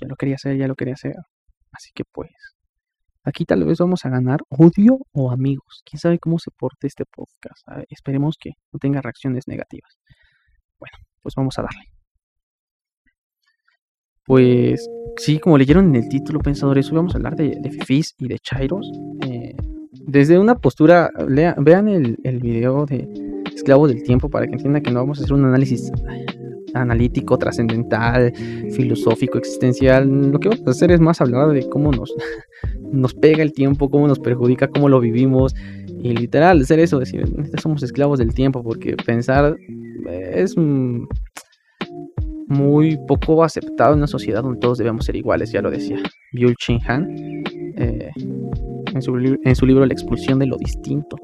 ya lo quería hacer, ya lo quería hacer. Así que pues, aquí tal vez vamos a ganar odio o amigos. Quién sabe cómo se porte este podcast. esperemos que no tenga reacciones negativas. Bueno, pues vamos a darle. Pues sí, como leyeron en el título, pensadores, hoy vamos a hablar de, de y de chairos. Eh, desde una postura, vean el, el video de Esclavo del Tiempo para que entiendan que no vamos a hacer un análisis analítico, trascendental, filosófico, existencial. Lo que vamos a hacer es más hablar de cómo nos, nos pega el tiempo, cómo nos perjudica, cómo lo vivimos. Y literal, hacer eso, decir, somos esclavos del tiempo, porque pensar es muy poco aceptado en una sociedad donde todos debemos ser iguales, ya lo decía Byul Chin Han eh, en, su, en su libro La expulsión de lo distinto.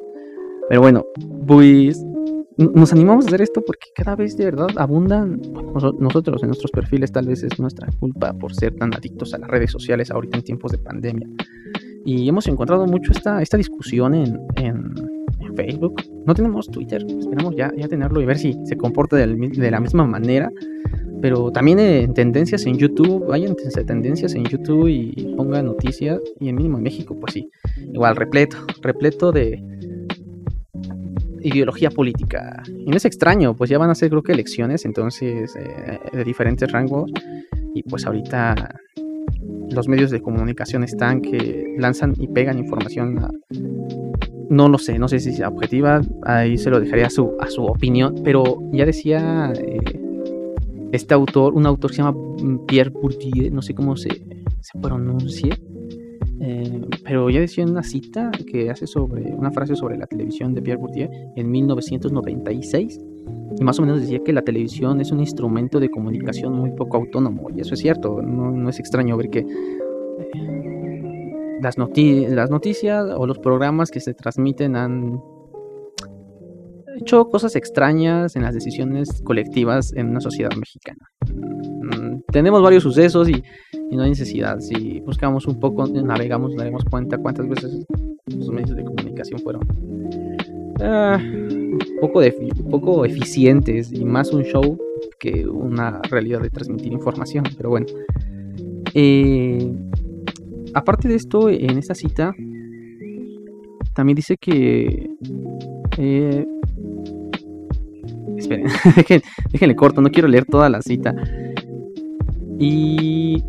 Pero bueno, pues nos animamos a hacer esto porque cada vez de verdad abundan nosotros en nuestros perfiles, tal vez es nuestra culpa por ser tan adictos a las redes sociales ahorita en tiempos de pandemia. Y hemos encontrado mucho esta, esta discusión en, en, Facebook. No tenemos Twitter, esperamos ya, ya tenerlo y ver si se comporta de, de la misma manera. Pero también en tendencias en YouTube, vayan tendencias en YouTube y pongan noticias. Y en mínimo en México, pues sí, igual repleto, repleto de, ideología política. Y no es extraño, pues ya van a ser creo que elecciones, entonces, eh, de diferentes rangos. Y pues ahorita los medios de comunicación están que lanzan y pegan información no lo sé, no sé si sea objetiva, ahí se lo dejaría a su, a su opinión, pero ya decía eh, este autor, un autor que se llama Pierre Bourdieu, no sé cómo se, se pronuncia, pero ya decía en una cita que hace sobre una frase sobre la televisión de Pierre Bourdieu en 1996 y más o menos decía que la televisión es un instrumento de comunicación muy poco autónomo y eso es cierto, no, es extraño ver que eh, las, las noticias o los programas que se transmiten han hecho cosas extrañas en las decisiones colectivas en una sociedad mexicana. Tenemos varios sucesos y no hay necesidad. Si buscamos un poco, navegamos, daremos cuenta cuántas veces los medios de comunicación fueron ah, poco, poco eficientes y más un show que una realidad de transmitir información. Pero bueno, eh, aparte de esto, en esta cita también dice que eh, esperen, déjenle corto, no quiero leer toda la cita. Y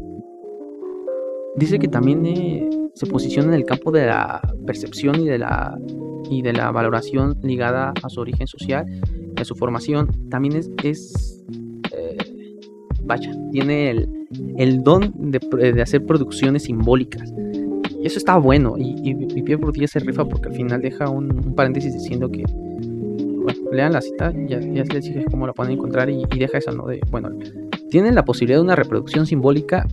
dice que también eh, se posiciona en el campo de la percepción y de la, y de la valoración ligada a su origen social y a su formación. También es, es eh, vaya, tiene el, don de, hacer producciones simbólicas. Y eso está bueno. Y, y, Pierre Bourdieu se rifa porque al final deja un, paréntesis diciendo que, bueno, lean la cita, ya, ya les dije cómo la pueden encontrar y, y deja eso, ¿no? De, bueno, tienen la posibilidad de una reproducción simbólica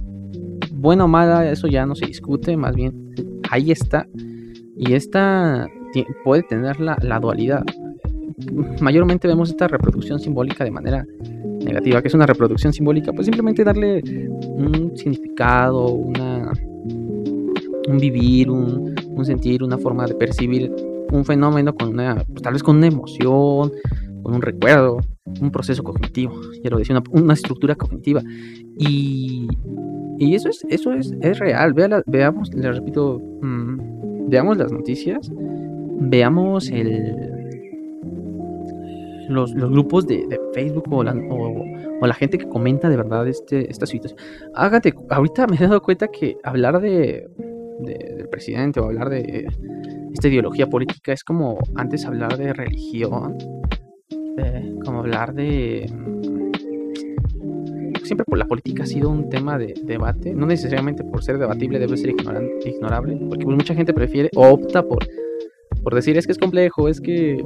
buena o mala, eso ya no se discute, más bien ahí está. Y esta puede tener la, dualidad. Mayormente vemos esta reproducción simbólica de manera negativa, que es una reproducción simbólica, pues simplemente darle un significado, una, un vivir, un, sentir, una forma de percibir un fenómeno con una, pues tal vez con una emoción, con un recuerdo, un proceso cognitivo, quiero decir, una, una estructura cognitiva. Y y eso es, eso es, es real. veamos, le repito, mm, veamos las noticias, veamos el, los, grupos de, Facebook o la, gente que comenta de verdad este, esta situación. Hágate, ahorita me he dado cuenta que hablar de, del presidente o hablar de esta ideología política es como antes hablar de religión, eh, como hablar de siempre por la política ha sido un tema de debate, no necesariamente por ser debatible debe ser ignorable, porque pues, mucha gente prefiere o opta por, por decir es que es complejo, es que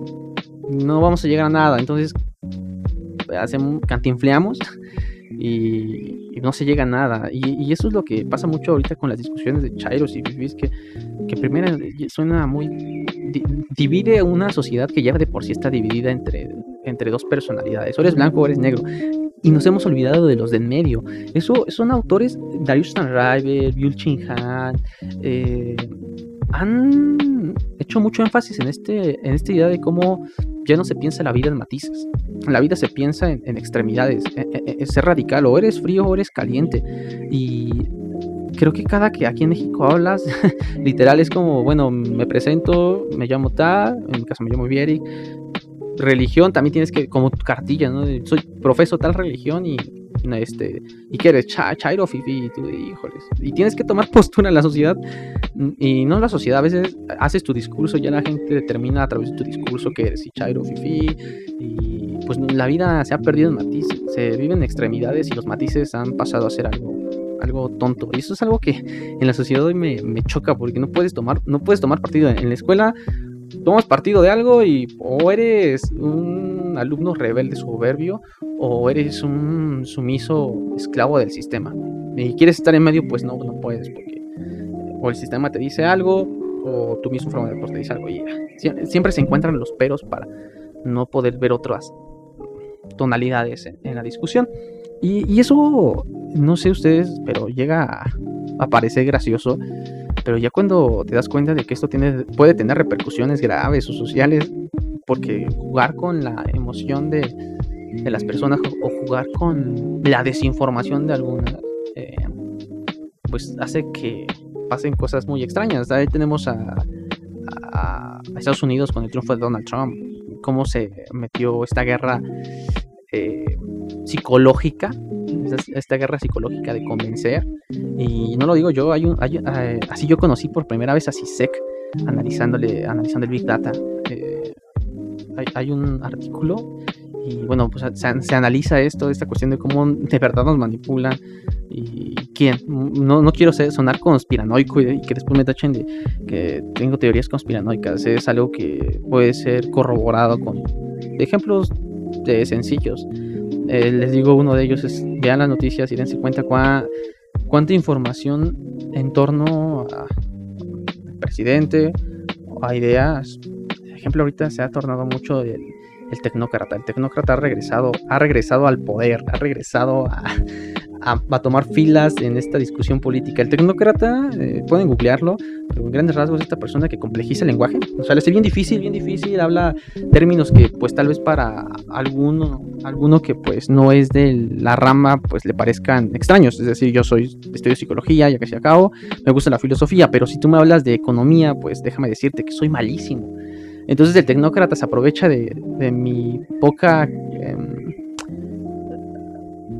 no vamos a llegar a nada, entonces hacemos, cantinfleamos y, no se llega a nada. Y, eso es lo que pasa mucho ahorita con las discusiones de Chairos y Fifis, que, que primero suena muy... divide una sociedad que ya de por sí está dividida entre, entre dos personalidades, o eres blanco o eres negro y nos hemos olvidado de los de en medio. Eso son autores, Darius Stanriver, Byul Chin Han, eh, han hecho mucho énfasis en, este, en esta idea de cómo ya no se piensa la vida en matices. la vida se piensa en, extremidades, es e, e, ser radical, o eres frío o eres caliente. Y creo que cada que aquí en México hablas, literal es como, bueno, me presento, me llamo Ta, en mi caso me llamo Vieric. Religión también tienes que, como tu cartilla, ¿no? Soy profeso tal religión y este, y que eres chairo, fifi, y tú, híjoles, y tienes que tomar postura en la sociedad, y no en la sociedad, a veces haces tu discurso, ya la gente determina a través de tu discurso que eres chairo, fifi, y pues la vida se ha perdido en matices, se viven extremidades y los matices han pasado a ser algo algo tonto. Y eso es algo que en la sociedad hoy me, me choca porque no puedes tomar, no puedes tomar partido. En la escuela tomas partido de algo y o eres un alumno rebelde soberbio o eres un sumiso esclavo del sistema. Y quieres estar en medio, pues no, no puedes porque o el sistema te dice algo o tú mismo forma de te dice algo y siempre se encuentran los peros para no poder ver otras tonalidades en, la discusión. Y, eso, no sé ustedes, pero llega a, parecer gracioso pero ya cuando te das cuenta de que esto tiene, puede tener repercusiones graves o sociales, porque jugar con la emoción de, las personas o jugar con la desinformación de algunas, eh, pues hace que pasen cosas muy extrañas. Ahí tenemos a, Estados Unidos con el triunfo de Donald Trump, cómo se metió esta guerra eh, psicológica esta guerra psicológica de convencer. Y no lo digo yo, hay un, eh, así yo conocí por primera vez a CISEC analizándole, analizando el Big Data. Eh, hay, un artículo y bueno, pues se, analiza esto, esta cuestión de cómo de verdad nos manipulan y quién. No, no quiero ser, sonar conspiranoico y, que después me tachen de que tengo teorías conspiranoicas. Es algo que puede ser corroborado con ejemplos de sencillos. Eh, les digo, uno de ellos es, vean las noticias y dense cuenta cuánta información en torno al presidente, a ideas. Por ejemplo, ahorita se ha tornado mucho el, el tecnócrata. El tecnócrata ha regresado, ha regresado al poder, ha regresado a, a, tomar filas en esta discusión política. El tecnócrata, eh, pueden googlearlo, pero en grandes rasgos es esta persona que complejiza el lenguaje. O sea, le hace bien difícil, bien difícil, habla términos que pues tal vez para alguno, alguno que pues no es de la rama, pues le parezcan extraños. Es decir, yo soy, estudio psicología, ya se acabo, me gusta la filosofía, pero si tú me hablas de economía, pues déjame decirte que soy malísimo. Entonces el tecnócrata se aprovecha de, mi poca... Em,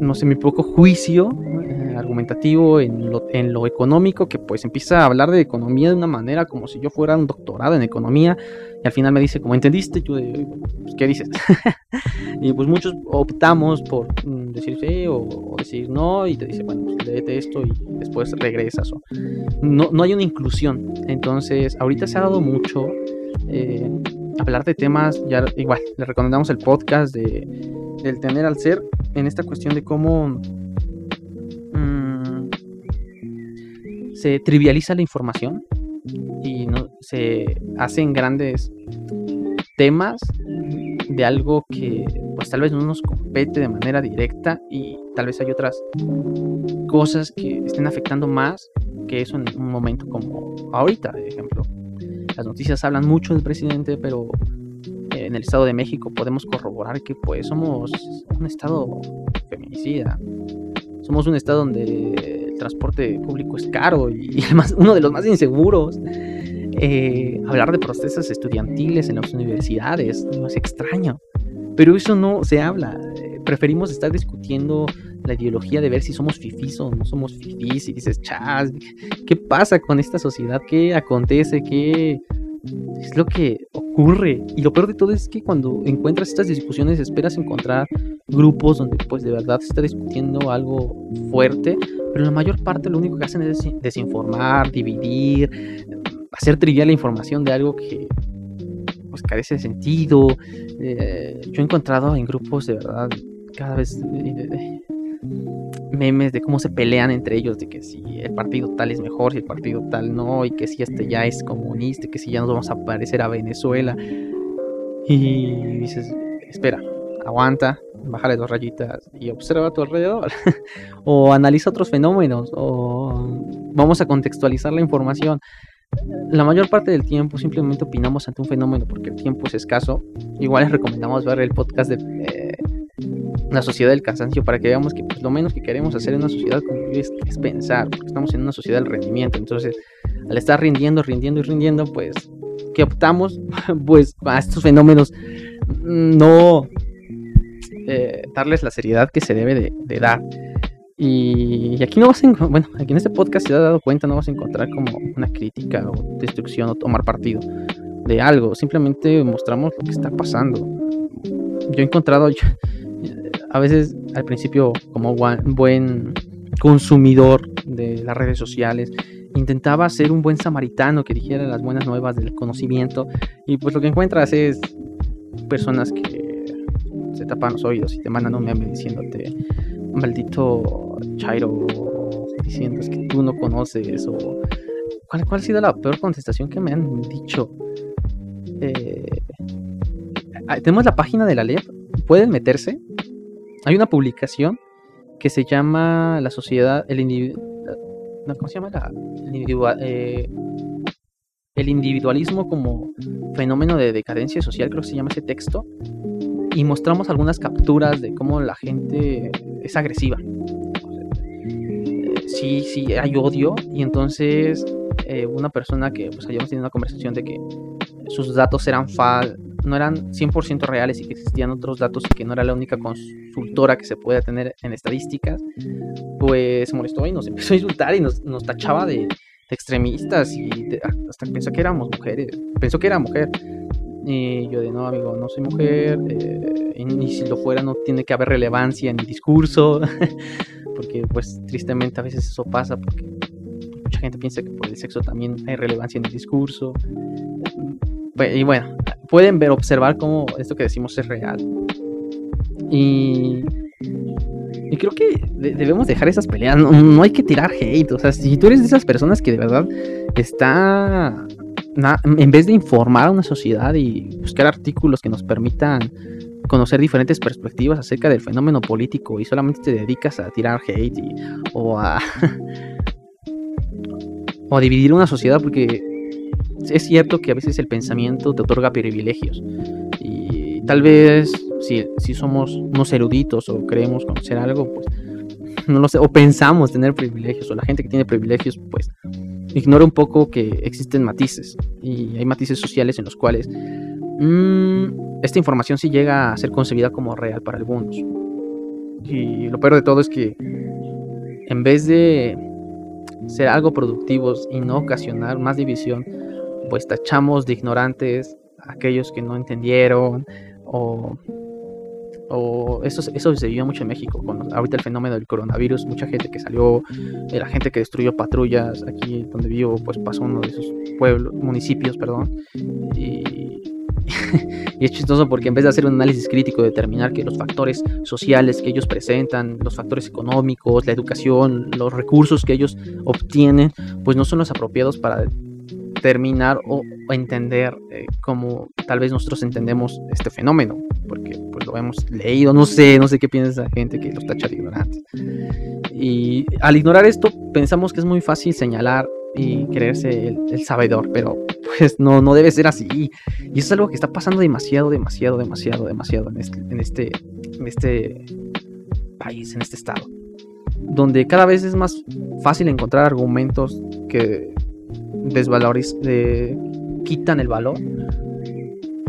no sé, mi poco juicio eh, argumentativo en lo, en lo, económico, que pues empieza a hablar de economía de una manera como si yo fuera un doctorado en economía, y al final me dice, como entendiste, yo pues, ¿qué dices? y pues muchos optamos por mm, decir sí o, decir no, y te dice, bueno, pues léete esto y después regresas. O... No, no hay una inclusión. Entonces, ahorita se ha dado mucho eh, hablar de temas, ya igual, le recomendamos el podcast de del tener al ser en esta cuestión de cómo mm, se trivializa la información y no se hacen grandes temas de algo que pues tal vez no nos compete de manera directa y tal vez hay otras cosas que estén afectando más que eso en un momento como ahorita, de ejemplo. Las noticias hablan mucho del presidente, pero en el Estado de México podemos corroborar que pues somos un estado feminicida. Somos un estado donde el transporte público es caro y uno de los más inseguros. Eh, hablar de protestas estudiantiles en las universidades no es extraño, pero eso no se habla. preferimos estar discutiendo la ideología de ver si somos fifís o no somos fifís y dices, chas, ¿qué pasa con esta sociedad? ¿Qué acontece? ¿Qué es lo que ocurre. Y lo peor de todo es que cuando encuentras estas discusiones esperas encontrar grupos donde pues de verdad se está discutiendo algo fuerte, pero la mayor parte lo único que hacen es desinformar, dividir, hacer trivial la información de algo que pues carece de sentido. Eh, yo he encontrado en grupos de verdad cada vez memes de cómo se pelean entre ellos, de que si el partido tal es mejor, si el partido tal no, y que si este ya es comunista, que si ya nos vamos a parecer a Venezuela. Y dices, espera, aguanta, bájale dos rayitas y observa a tu alrededor. o analiza otros fenómenos, o vamos a contextualizar la información. la mayor parte del tiempo simplemente opinamos ante un fenómeno porque el tiempo es escaso. Igual les recomendamos ver el podcast de eh, La Sociedad del Cansancio para que veamos que pues, lo menos que queremos hacer en una sociedad es, es pensar, porque estamos en una sociedad del rendimiento. Entonces, al estar rindiendo, rindiendo y rindiendo, pues, ¿qué optamos? pues a estos fenómenos no eh, darles la seriedad que se debe de, dar. Y, aquí no vas a bueno, aquí en este podcast si te has dado cuenta, no vas a encontrar como una crítica o destrucción o tomar partido de algo. Simplemente mostramos lo que está pasando. Yo he encontrado, a veces al principio, como buen consumidor de las redes sociales, intentaba ser un buen samaritano que dijera las buenas nuevas del conocimiento. Y pues lo que encuentras es personas que se tapan los oídos y te mandan un meme diciéndote, maldito Chairo, diciendo es que tú no conoces o... ¿Cuál, ha sido la peor contestación que me han dicho? Eh, tenemos la página de la LEP, pueden meterse. Hay una publicación que se llama La Sociedad, el individuo... ¿Cómo se llama? Eh, el individualismo como fenómeno de decadencia social, creo que se llama ese texto y mostramos algunas capturas de cómo la gente es agresiva. Sí, sí, hay odio y entonces eh, una persona que pues hayamos tenido una conversación de que sus datos eran fal no eran 100% reales y que existían otros datos y que no era la única consultora que se puede tener en estadísticas, pues se molestó y nos empezó a insultar y nos, nos tachaba de, extremistas y hasta pensó que éramos mujeres, pensó que era mujer. Y yo de no, amigo, no soy mujer, eh, y si lo fuera no tiene que haber relevancia en mi discurso, porque pues tristemente a veces eso pasa, mucha gente piensa que por el sexo también hay relevancia en el discurso. Y bueno, pueden ver, observar cómo esto que decimos es real. Y, y creo que debemos dejar esas peleas, no, no hay que tirar hate, o sea, si tú eres de esas personas que de verdad está en vez de informar a una sociedad y buscar artículos que nos permitan conocer diferentes perspectivas acerca del fenómeno político y solamente te dedicas a tirar hate o a o dividir una sociedad porque es cierto que a veces el pensamiento te otorga privilegios y tal vez si, si somos unos eruditos o creemos conocer algo pues no lo sé o pensamos tener privilegios o la gente que tiene privilegios pues ignora un poco que existen matices y hay matices sociales en los cuales mm, esta información sí llega a ser concebida como real para algunos. Y lo peor de todo es que en vez de ser algo productivos y no ocasionar más división, pues tachamos de ignorantes a aquellos que no entendieron o o eso, eso se vio mucho en México, con ahorita el fenómeno del coronavirus, mucha gente que salió, la gente que destruyó patrullas, aquí donde vivo, pues pasó uno de esos pueblos, municipios, perdón, y, y es chistoso porque en vez de hacer un análisis crítico, determinar que los factores sociales que ellos presentan, los factores económicos, la educación, los recursos que ellos obtienen, pues no son los apropiados para terminar o, entender eh, cómo tal vez nosotros entendemos este fenómeno, porque pues lo hemos leído, no sé, no sé qué piensa la gente que los tacha de ignorantes. Y al ignorar esto pensamos que es muy fácil señalar y creerse el, sabedor, pero pues no, no debe ser así. Y eso es algo que está pasando demasiado, demasiado, demasiado, demasiado en este, en este, en este país, en este estado. Donde cada vez es más fácil encontrar argumentos que desvaloriz de, quitan el valor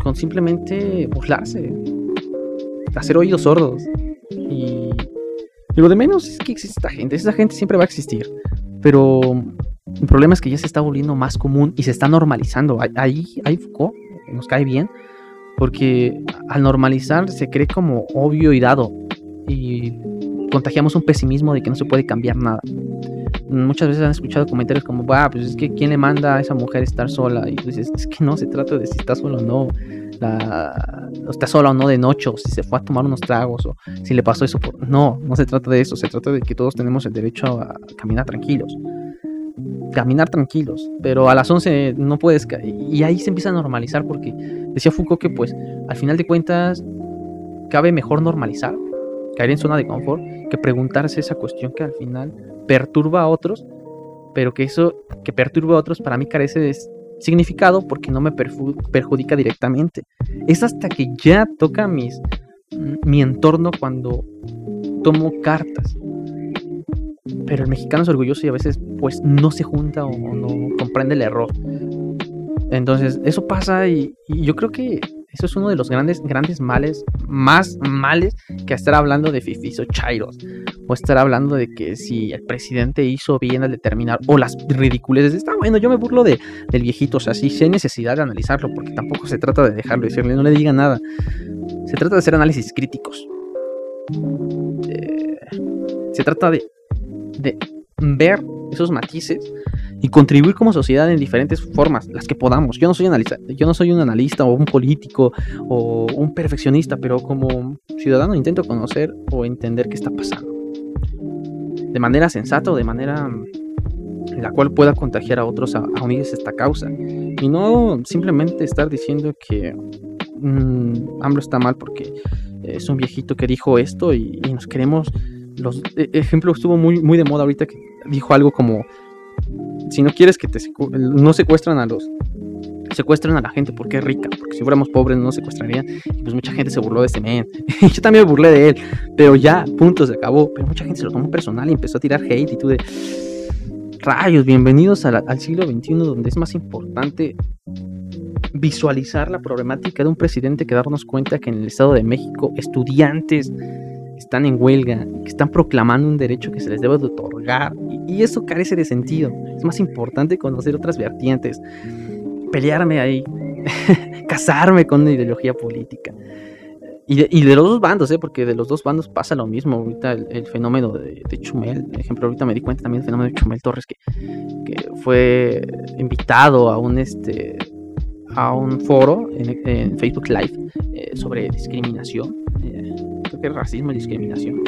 con simplemente burlarse, hacer oídos sordos. Y, lo de menos es que existe esta gente, esa gente siempre va a existir, pero el problema es que ya se está volviendo más común y se está normalizando. Ahí, ahí Foucault nos cae bien, porque al normalizar se cree como obvio y dado, y contagiamos un pesimismo de que no se puede cambiar nada muchas veces han escuchado comentarios como, bah, pues es que ¿quién le manda a esa mujer estar sola? Y dices, es que no se trata de si está sola o no, la, está sola o no de noche, o si se fue a tomar unos tragos, o si le pasó eso. Por... No, no se trata de eso, se trata de que todos tenemos el derecho a caminar tranquilos. Caminar tranquilos, pero a las 11 no puedes. Y ahí se empieza a normalizar porque decía Foucault que, pues, al final de cuentas, cabe mejor normalizar, caer en zona de confort, que preguntarse esa cuestión que al final perturba a otros pero que eso que perturbe a otros para mí carece de significado porque no me perjudica directamente. Es hasta que ya toca mis, mi entorno cuando tomo cartas. Pero el mexicano es orgulloso y a veces pues no se junta o no comprende el error. Entonces, eso pasa y, yo creo que eso es uno de los grandes, grandes males, más males que estar hablando de fifis o. O estar hablando de que si el presidente hizo bien al determinar, o las ridiculeces. Está bueno, yo me burlo de, del viejito, o sea, sí, hay necesidad de analizarlo, porque tampoco se trata de dejarlo y decirle, no le diga nada. Se trata de hacer análisis críticos. Eh, se trata de, de ver esos matices y contribuir como sociedad en diferentes formas, las que podamos. Yo no soy analista, yo no soy un analista o un político o un perfeccionista, pero como ciudadano intento conocer o entender qué está pasando. De manera sensata o de manera en la cual pueda contagiar a otros a, unirse a esta causa. Y no simplemente estar diciendo que mmm, AMLO está mal porque es un viejito que dijo esto y, nos queremos... Los e, ejemplo estuvo muy, muy de moda ahorita que dijo algo como si no quieres que te no secuestran a los secuestran a la gente porque es rica, porque si fuéramos pobres no nos secuestrarían. Y pues mucha gente se burló de este men. Yo también me burlé de él, pero ya, punto, se acabó. Pero mucha gente se lo tomó personal y empezó a tirar hate y tú de rayos, bienvenidos al siglo XXI donde es más importante visualizar la problemática de un presidente que darnos cuenta que en el Estado de México estudiantes están en huelga, que están proclamando un derecho que se les debe de otorgar, y, eso carece de sentido. Es más importante conocer otras vertientes, pelearme ahí, casarme con una ideología política. Y de, los dos bandos, ¿eh? porque de los dos bandos pasa lo mismo. Ahorita el, fenómeno de, Chumel, por ejemplo, ahorita me di cuenta también del fenómeno de Chumel Torres, que, fue invitado a un este a un foro en, Facebook Live eh, sobre discriminación. Eh, que es racismo y discriminación.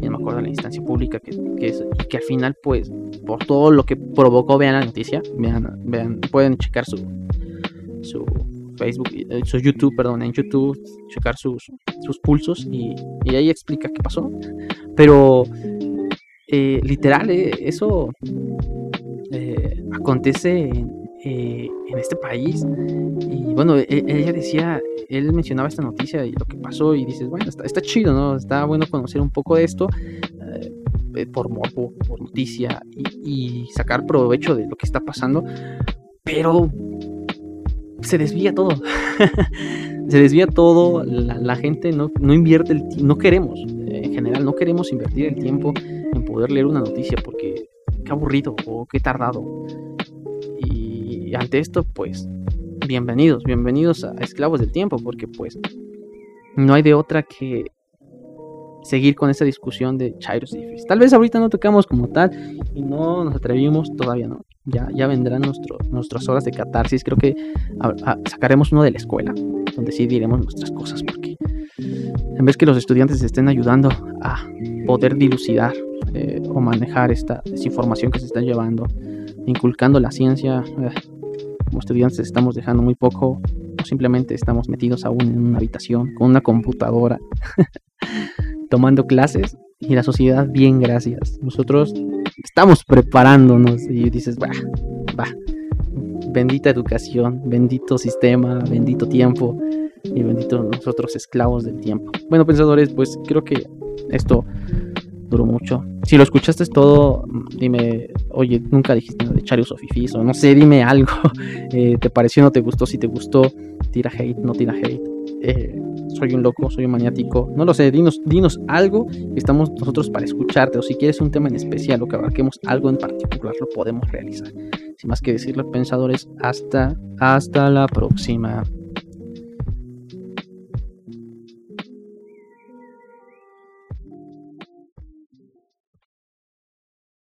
Y no me acuerdo la instancia pública que, que, es, que al final, pues, por todo lo que provocó, vean la noticia, vean, vean pueden checar su, su Facebook, eh, su YouTube, perdón, en YouTube, checar sus, sus pulsos y, y ahí explica qué pasó. Pero eh, literal, eh, eso acontece en, en, este país. Y bueno, e, ella decía, él mencionaba esta noticia y lo que pasó y dices, bueno, está, chido, ¿no? Está bueno conocer un poco de esto por morbo, por noticia y, sacar provecho de lo que está pasando. Pero se desvía todo. se desvía todo, la, gente no, invierte el tiempo, no queremos, eh, en general, no queremos invertir el tiempo en poder leer una noticia porque qué aburrido o qué tardado. Y ante esto, pues, bienvenidos, bienvenidos a Esclavos del Tiempo, porque pues no hay de otra que seguir con esa discusión de Chairos y Tal vez ahorita no tocamos como tal y no nos atrevimos, todavía no. Ya, ya vendrán nuestro, nuestras horas de catarsis. Creo que sacaremos uno de la escuela, donde sí diremos nuestras cosas, porque en vez que los estudiantes estén ayudando a poder dilucidar eh, o manejar esta desinformación que se está llevando, inculcando la ciencia, eh, como estudiantes estamos dejando muy poco, o simplemente estamos metidos aún en una habitación con una computadora. tomando clases y la sociedad, bien, gracias. Nosotros estamos preparándonos y dices, va, va, bendita educación, bendito sistema, bendito tiempo y bendito nosotros esclavos del tiempo. Bueno, pensadores, pues creo que esto duró mucho. Si lo escuchaste todo, dime, oye, nunca dijiste de Charios o Fifis, o no sé, dime algo. Eh, ¿Te pareció, no te gustó? Si te gustó, tira hate, no tira hate. Eh, soy un loco, soy un maniático, no lo sé, dinos, dinos algo estamos nosotros para escucharte, o si quieres un tema en especial o que abarquemos algo en particular, lo podemos realizar. Sin más que decirlo, pensadores, hasta, hasta la próxima.